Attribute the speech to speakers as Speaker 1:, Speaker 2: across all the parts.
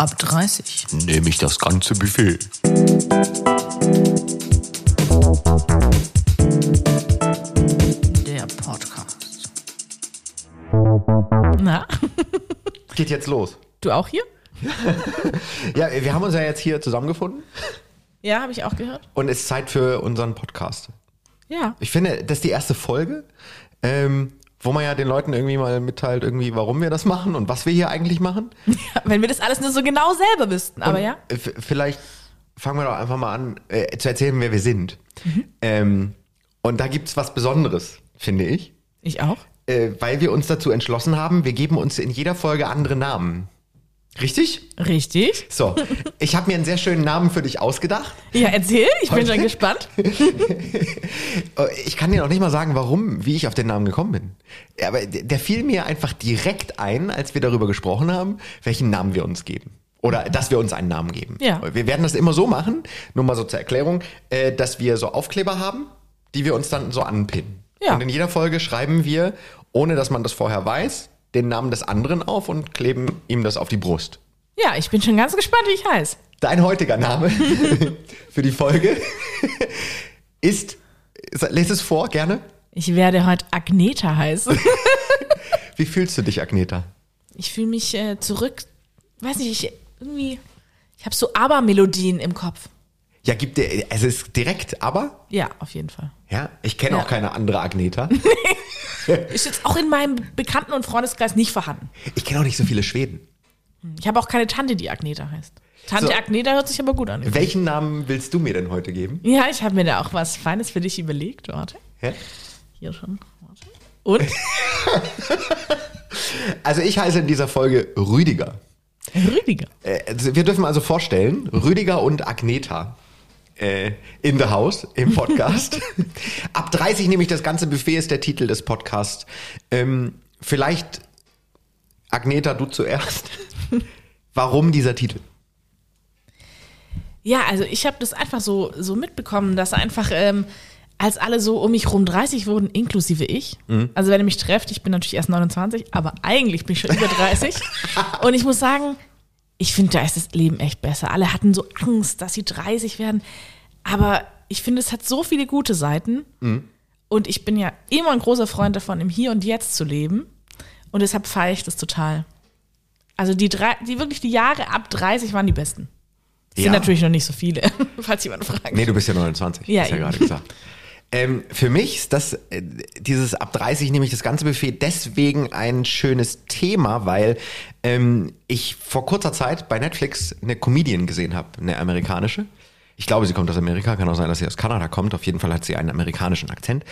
Speaker 1: Ab 30.
Speaker 2: Nehme ich das ganze Buffet.
Speaker 1: Der Podcast. Na,
Speaker 2: Geht jetzt los.
Speaker 1: du auch hier?
Speaker 2: Ja, wir haben uns ja jetzt hier zusammengefunden
Speaker 1: Ja, habe ich auch gehört.
Speaker 2: und es ist Zeit für unseren Podcast.
Speaker 1: Ja.
Speaker 2: Ich finde, das ist die erste Folge, ähm, wo man ja den Leuten irgendwie mal mitteilt, irgendwie, warum wir das machen und was wir hier eigentlich machen.
Speaker 1: Wenn wir das alles nur so genau selber wüssten, aber
Speaker 2: Und,
Speaker 1: ja.
Speaker 2: Vielleicht fangen wir doch einfach mal an, äh, zu erzählen, wer wir sind.
Speaker 1: Mhm.
Speaker 2: Ähm, und da gibt's was Besonderes, finde ich,
Speaker 1: Ich auch.
Speaker 2: äh, weil wir uns dazu entschlossen haben, wir geben uns in jeder Folge andere Namen. Richtig?
Speaker 1: Richtig.
Speaker 2: So, ich habe mir einen sehr schönen Namen für dich ausgedacht.
Speaker 1: Ja, erzähl, ich bin
Speaker 2: Heute?
Speaker 1: schon gespannt.
Speaker 2: Ich kann dir noch nicht mal sagen, warum, wie ich auf den Namen gekommen bin. Aber der der fiel mir einfach direkt ein, als wir darüber gesprochen haben, welchen Namen wir uns geben. Oder dass wir uns einen Namen geben.
Speaker 1: Ja.
Speaker 2: Wir werden das immer so machen, nur mal so zur Erklärung, äh, dass wir so Aufkleber haben, die wir uns dann so anpinnen.
Speaker 1: Ja.
Speaker 2: Und in jeder Folge schreiben wir, ohne dass man das vorher weiß, den Namen des anderen auf und kleben ihm das auf die Brust.
Speaker 1: Ja, ich bin schon ganz gespannt, wie ich heiße.
Speaker 2: Dein heutiger Name für die Folge ist, lese es vor, gerne.
Speaker 1: Ich werde heute Agneta heißen.
Speaker 2: Wie fühlst du dich, Agneta?
Speaker 1: Ich fühle mich äh, zurück, weiß nicht, ich irgendwie, ich habe so Aber-Melodien im Kopf.
Speaker 2: Ja, gibt dir, es ist direkt, aber,
Speaker 1: Ja, auf jeden Fall.
Speaker 2: ja, ich kenne
Speaker 1: Ja.
Speaker 2: auch keine andere Agneta.
Speaker 1: Ist jetzt auch in meinem Bekannten- und Freundeskreis nicht vorhanden.
Speaker 2: Ich kenne auch nicht so viele Schweden.
Speaker 1: Ich habe auch keine Tante, die Agneta heißt. Tante
Speaker 2: So.
Speaker 1: Agneta hört sich aber gut an.
Speaker 2: Welchen Namen willst du mir denn heute geben?
Speaker 1: Ja, ich habe mir da auch was Feines für dich überlegt. Warte,
Speaker 2: Ja?
Speaker 1: hier schon. Warte. Und?
Speaker 2: Also ich heiße in dieser Folge Rüdiger.
Speaker 1: Rüdiger.
Speaker 2: Äh, also wir dürfen also vorstellen, Rüdiger und Agneta äh, in the house im Podcast. Ab 30 nehme ich das ganze Buffet ist der Titel des Podcasts. Ähm, vielleicht Agneta, du zuerst. Warum dieser Titel?
Speaker 1: Ja, also ich habe das einfach so, so mitbekommen, dass einfach, ähm, als alle so um mich rum 30 wurden, inklusive ich, also wenn ihr mich trefft, ich bin natürlich erst 29, aber eigentlich bin ich schon über 30. und ich muss sagen, ich finde, da ist das Leben echt besser. Alle hatten so Angst, dass sie 30 werden. Aber ich finde, es hat so viele gute Seiten. Und ich bin ja immer ein großer Freund davon, im Hier und Jetzt zu leben. Und deshalb feiere ich das total. Also die, drei, die wirklich die Jahre ab 30 waren die besten. Das
Speaker 2: Ja.
Speaker 1: sind natürlich noch nicht so viele, falls jemand fragt.
Speaker 2: Nee, du bist ja 29,
Speaker 1: Ja,
Speaker 2: hast ja gerade gesagt. Ähm, für mich ist das, äh, dieses ab 30 nehme ich das ganze Buffet deswegen ein schönes Thema, weil ähm, ich vor kurzer Zeit bei Netflix eine Comedian gesehen habe, eine amerikanische. Ich glaube, sie kommt aus Amerika, kann auch sein, dass sie aus Kanada kommt. Auf jeden Fall hat sie einen amerikanischen Akzent,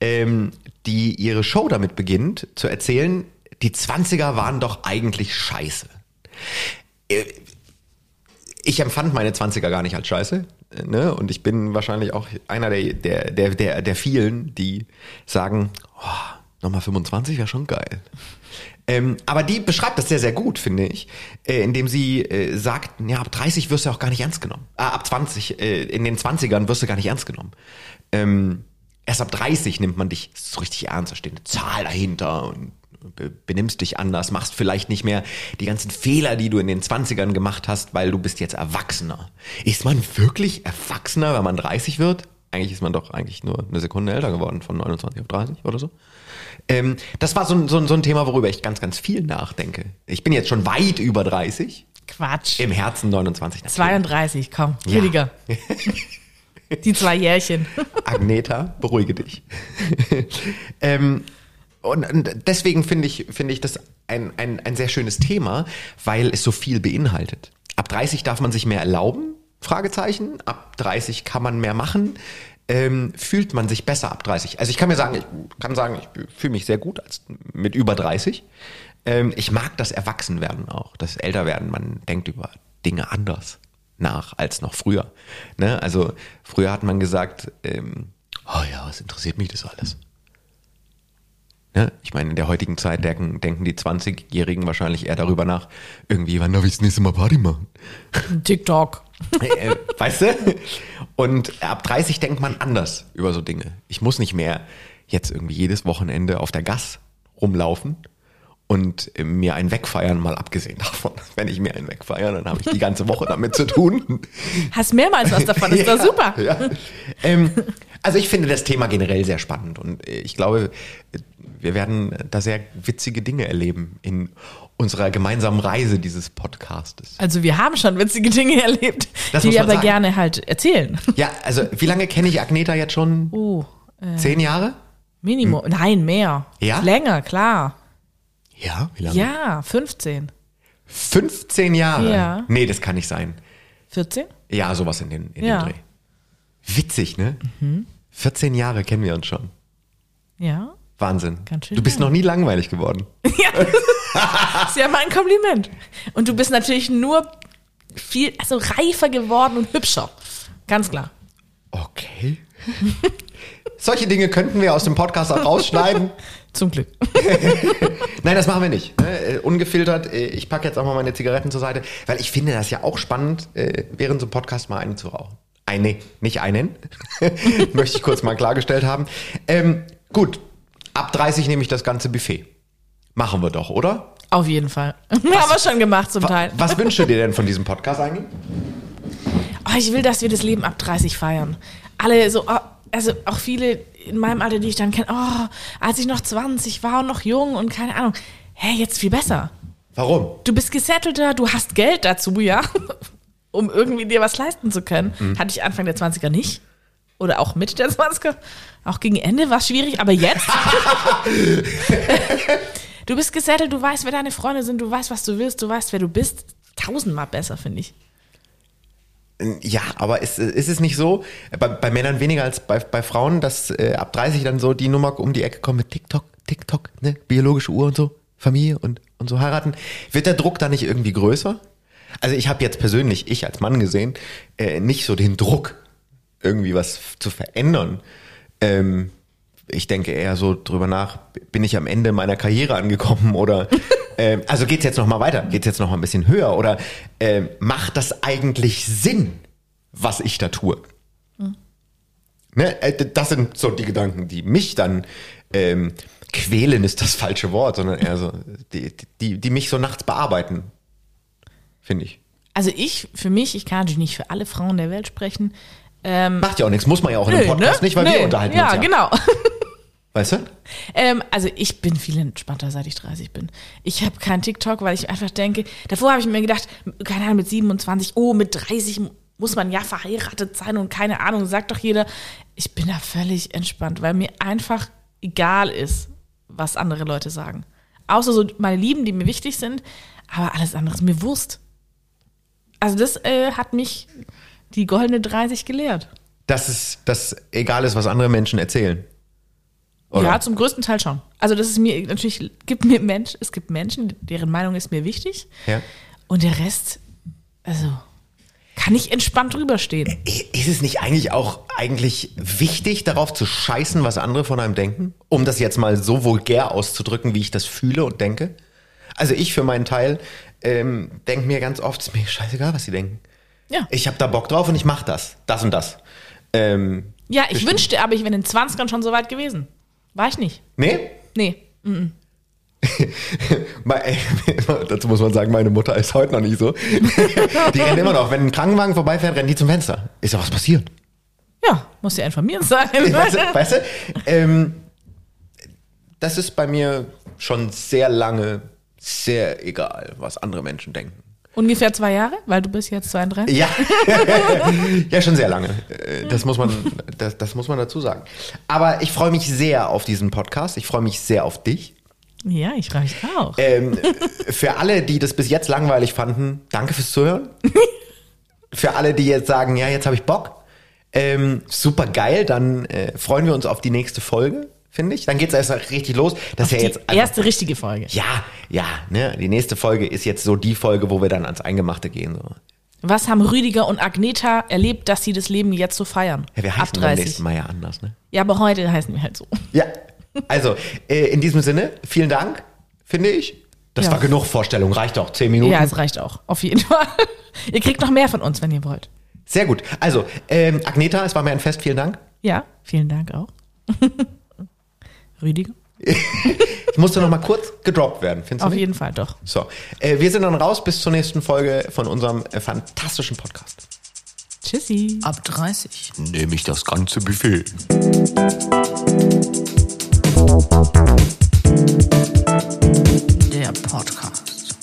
Speaker 2: ähm, die ihre Show damit beginnt zu erzählen, die 20er waren doch eigentlich scheiße ich empfand meine 20er gar nicht als scheiße. äh, Ne? Und ich bin wahrscheinlich auch einer der, der, der, der, der vielen, die sagen, oh, nochmal 25 wäre schon geil. Ähm, aber die beschreibt das sehr, sehr gut, finde ich, äh, indem sie äh, sagt, ja, ab 30 wirst du auch gar nicht ernst genommen. Ah, ab 20, äh, in den 20ern wirst du gar nicht ernst genommen. Ähm, erst ab 30 nimmt man dich so richtig ernst, da steht eine Zahl dahinter und be- benimmst dich anders, machst vielleicht nicht mehr die ganzen Fehler, die du in den 20ern gemacht hast, weil du bist jetzt Erwachsener. Ist man wirklich Erwachsener, wenn man 30 wird? Eigentlich ist man doch eigentlich nur eine Sekunde älter geworden, von 29 auf 30 oder so. Ähm, das war so, ein- so, ein- so ein Thema, worüber ich ganz, ganz viel nachdenke. Ich bin jetzt schon weit über 30,
Speaker 1: Quatsch.
Speaker 2: im Herzen 29. natürlich.
Speaker 1: 32, komm,
Speaker 2: Ja.
Speaker 1: Rüdiger. Die zwei Jährchen.
Speaker 2: Agneta, beruhige dich. ähm, und, und deswegen finde ich, finde ich das ein, ein, ein sehr schönes Thema, weil es so viel beinhaltet. Ab 30 darf man sich mehr erlauben, Fragezeichen. Ab 30 kann man mehr machen. Ähm, fühlt man sich besser ab 30? Also ich kann mir sagen, ich kann sagen, ich fühle mich sehr gut als mit über 30. Ähm, ich mag das Erwachsenwerden auch, das Älterwerden. Man denkt über Dinge anders nach als noch früher. Ne? Also früher hat man gesagt, ähm, oh ja, was interessiert mich das alles? Ne? Ich meine, in der heutigen Zeit denken, denken die 20-Jährigen wahrscheinlich eher darüber nach, irgendwie, wann darf ich das nächste Mal Party machen?
Speaker 1: TikTok.
Speaker 2: Äh, weißt du? Und ab 30 denkt man anders über so Dinge. Ich muss nicht mehr jetzt irgendwie jedes Wochenende auf der Gas rumlaufen und äh, mir ein Wegfeiern mal abgesehen davon. Wenn ich mir einen wegfeiere, dann habe ich die ganze Woche damit zu tun.
Speaker 1: Hast mehrmals was davon, ist doch super.
Speaker 2: Ja. Ähm, also ich finde das Thema generell sehr spannend und äh, ich glaube, wir werden da sehr witzige Dinge erleben in unserer gemeinsamen Reise dieses Podcastes.
Speaker 1: Also wir haben schon witzige Dinge erlebt,
Speaker 2: Das
Speaker 1: die wir aber
Speaker 2: sagen.
Speaker 1: gerne halt erzählen.
Speaker 2: Ja, also wie lange kenne ich Agneta jetzt schon?
Speaker 1: Oh,
Speaker 2: Zehn Jahre?
Speaker 1: Minimum. Nein, mehr.
Speaker 2: Hm. Ja?
Speaker 1: Länger, klar.
Speaker 2: Ja, wie lange?
Speaker 1: Ja, 15.
Speaker 2: 15 Jahre?
Speaker 1: Ja.
Speaker 2: Nee, das kann nicht sein.
Speaker 1: 14?
Speaker 2: Ja, sowas in den, in
Speaker 1: Ja.
Speaker 2: den Dreh. Witzig, ne? 14 Jahre kennen wir uns schon.
Speaker 1: Ja.
Speaker 2: Wahnsinn.
Speaker 1: Ganz schön
Speaker 2: du bist
Speaker 1: lang.
Speaker 2: noch nie langweilig geworden.
Speaker 1: Ist ja mein Kompliment. Und du bist natürlich nur viel, also reifer geworden und hübscher. Ganz klar.
Speaker 2: Okay. Solche Dinge könnten wir aus dem Podcast auch rausschneiden.
Speaker 1: Zum Glück.
Speaker 2: Nein, das machen wir nicht. Ne? Äh, Ungefiltert. äh, Ich packe jetzt auch mal meine Zigaretten zur Seite, weil ich finde das ja auch spannend, äh, während so einem Podcast mal eine zu rauchen. Eine, nicht einen. Möchte ich kurz mal klargestellt haben. Ähm, gut, ab 30 nehme ich das ganze Buffet. Machen wir doch, oder?
Speaker 1: Auf jeden Fall. Haben wir schon gemacht zum
Speaker 2: Wa-
Speaker 1: Teil.
Speaker 2: Was wünschst du dir denn von diesem Podcast eigentlich?
Speaker 1: Oh, ich will, dass wir das Leben ab 30 feiern. Alle so, oh, also auch viele in meinem Alter, die ich dann kenne, oh, als ich noch 20 war und noch jung und keine Ahnung. Hä, jetzt viel besser.
Speaker 2: Warum?
Speaker 1: Du bist gesettelter, du hast Geld dazu, ja, um irgendwie dir was leisten zu können.
Speaker 2: Mhm.
Speaker 1: Hatte ich Anfang der 20er nicht. Oder auch Mitte der 20er. Auch gegen Ende war es schwierig, aber jetzt. du bist gesettelt, du weißt, wer deine Freunde sind, du weißt, was du willst, du weißt, wer du bist. Tausendmal besser, finde ich.
Speaker 2: Ja, aber ist, ist es nicht so, bei, bei Männern weniger als bei, bei Frauen, dass äh, ab 30 dann so die Nummer um die Ecke kommt mit TikTok, TikTok, ne, biologische Uhr und so, Familie und, und so heiraten. Wird der Druck da nicht irgendwie größer? Also ich habe jetzt persönlich, ich als Mann gesehen, äh, nicht so den Druck, irgendwie was zu verändern. Ähm, ich denke eher so drüber nach, bin ich am Ende meiner Karriere angekommen oder ähm, also geht's jetzt noch mal weiter, geht's jetzt noch mal ein bisschen höher oder ähm, macht das eigentlich Sinn, was ich da tue? Ne, äh, das sind so die Gedanken, die mich dann ähm, quälen ist das falsche Wort, sondern eher so die, die, die mich so nachts bearbeiten, finde ich.
Speaker 1: Also ich, für mich, ich kann natürlich nicht für alle Frauen der Welt sprechen. Ähm,
Speaker 2: Macht ja auch nichts, muss man ja auch in einem
Speaker 1: nö,
Speaker 2: Podcast
Speaker 1: ne?
Speaker 2: nicht, weil
Speaker 1: Nö.
Speaker 2: wir unterhalten
Speaker 1: ja,
Speaker 2: uns ja.
Speaker 1: genau.
Speaker 2: Weißt du?
Speaker 1: Ähm, also ich bin viel entspannter, seit ich 30 bin. Ich habe kein TikTok, weil ich einfach denke, davor habe ich mir gedacht, keine Ahnung, mit 27, oh, mit 30 muss man ja verheiratet sein und keine Ahnung, sagt doch jeder. Ich bin da völlig entspannt, weil mir einfach egal ist, was andere Leute sagen. Außer so meine Lieben, die mir wichtig sind, aber alles andere ist mir Wurst. Also das äh, hat mich die goldene 30 gelehrt.
Speaker 2: Dass es dass egal ist, was andere Menschen erzählen. Oder?
Speaker 1: Ja, zum größten Teil schon. Also das ist mir natürlich gibt mir Mensch, es gibt Menschen, deren Meinung ist mir wichtig
Speaker 2: Ja.
Speaker 1: und der Rest, also kann ich entspannt drüber stehen.
Speaker 2: Ist es nicht eigentlich auch eigentlich wichtig, darauf zu scheißen, was andere von einem denken? Um das jetzt mal so vulgär auszudrücken, wie ich das fühle und denke? Also ich für meinen Teil ähm, denke mir ganz oft, ist mir scheißegal, was sie denken.
Speaker 1: Ja,
Speaker 2: Ich habe da Bock drauf und ich mache das. Das und das. Ähm,
Speaker 1: ja ich wünschte, aber ich wäre in den 20ern schon so weit gewesen. War ich nicht.
Speaker 2: nee?
Speaker 1: Nee.
Speaker 2: Ey, Dazu muss man sagen, meine Mutter ist heute noch nicht so. Die rennt immer noch. Wenn ein Krankenwagen vorbeifährt, rennt die zum Fenster. Ist da was passiert?
Speaker 1: Ja, muss ja informiert sein.
Speaker 2: weißt du, weißt du ähm, das ist bei mir schon sehr lange sehr egal, was andere Menschen denken.
Speaker 1: Ungefähr zwei Jahre, weil du bist jetzt 32.
Speaker 2: Ja, ja schon sehr lange. Äh, Das muss man, das, das muss man dazu sagen. Aber ich freue mich sehr auf diesen Podcast. Ich freue mich sehr auf dich.
Speaker 1: Ja, ich reicht auch.
Speaker 2: Ähm, für alle, die das bis jetzt langweilig fanden, danke fürs Zuhören. Für alle, die jetzt sagen, ja, jetzt habe ich Bock, ähm, super geil, dann äh, freuen wir uns auf die nächste Folge, finde ich. Dann geht's erst richtig los. Das ist ja
Speaker 1: Die
Speaker 2: jetzt einfach-
Speaker 1: erste richtige Folge.
Speaker 2: Ja, ja, ne? Die nächste Folge ist jetzt so die Folge, wo wir dann ans Eingemachte gehen. So.
Speaker 1: Was haben Rüdiger und Agneta erlebt, dass sie das Leben jetzt so feiern?
Speaker 2: Ja, wir heißen beim
Speaker 1: 30.
Speaker 2: nächsten Mal ja anders, ne?
Speaker 1: Ja, aber heute heißen wir halt so.
Speaker 2: Ja. Also, äh, in diesem Sinne, vielen Dank, finde ich. Das
Speaker 1: Ja.
Speaker 2: war genug Vorstellung, reicht auch. Zehn Minuten.
Speaker 1: Ja, es reicht auch. Auf jeden Fall. ihr kriegt noch mehr von uns, wenn ihr wollt.
Speaker 2: Sehr gut. Also, ähm, Agneta, es war mir ein Fest, vielen Dank.
Speaker 1: Ja, vielen Dank auch. Rüdiger?
Speaker 2: ich musste noch mal kurz gedroppt werden, findest du?
Speaker 1: Auf
Speaker 2: nicht?
Speaker 1: jeden Fall doch.
Speaker 2: So, äh, wir sind dann raus bis zur nächsten Folge von unserem äh, fantastischen Podcast.
Speaker 1: Tschüssi.
Speaker 3: Ab 30
Speaker 2: nehme ich das ganze Buffet. Der Podcast.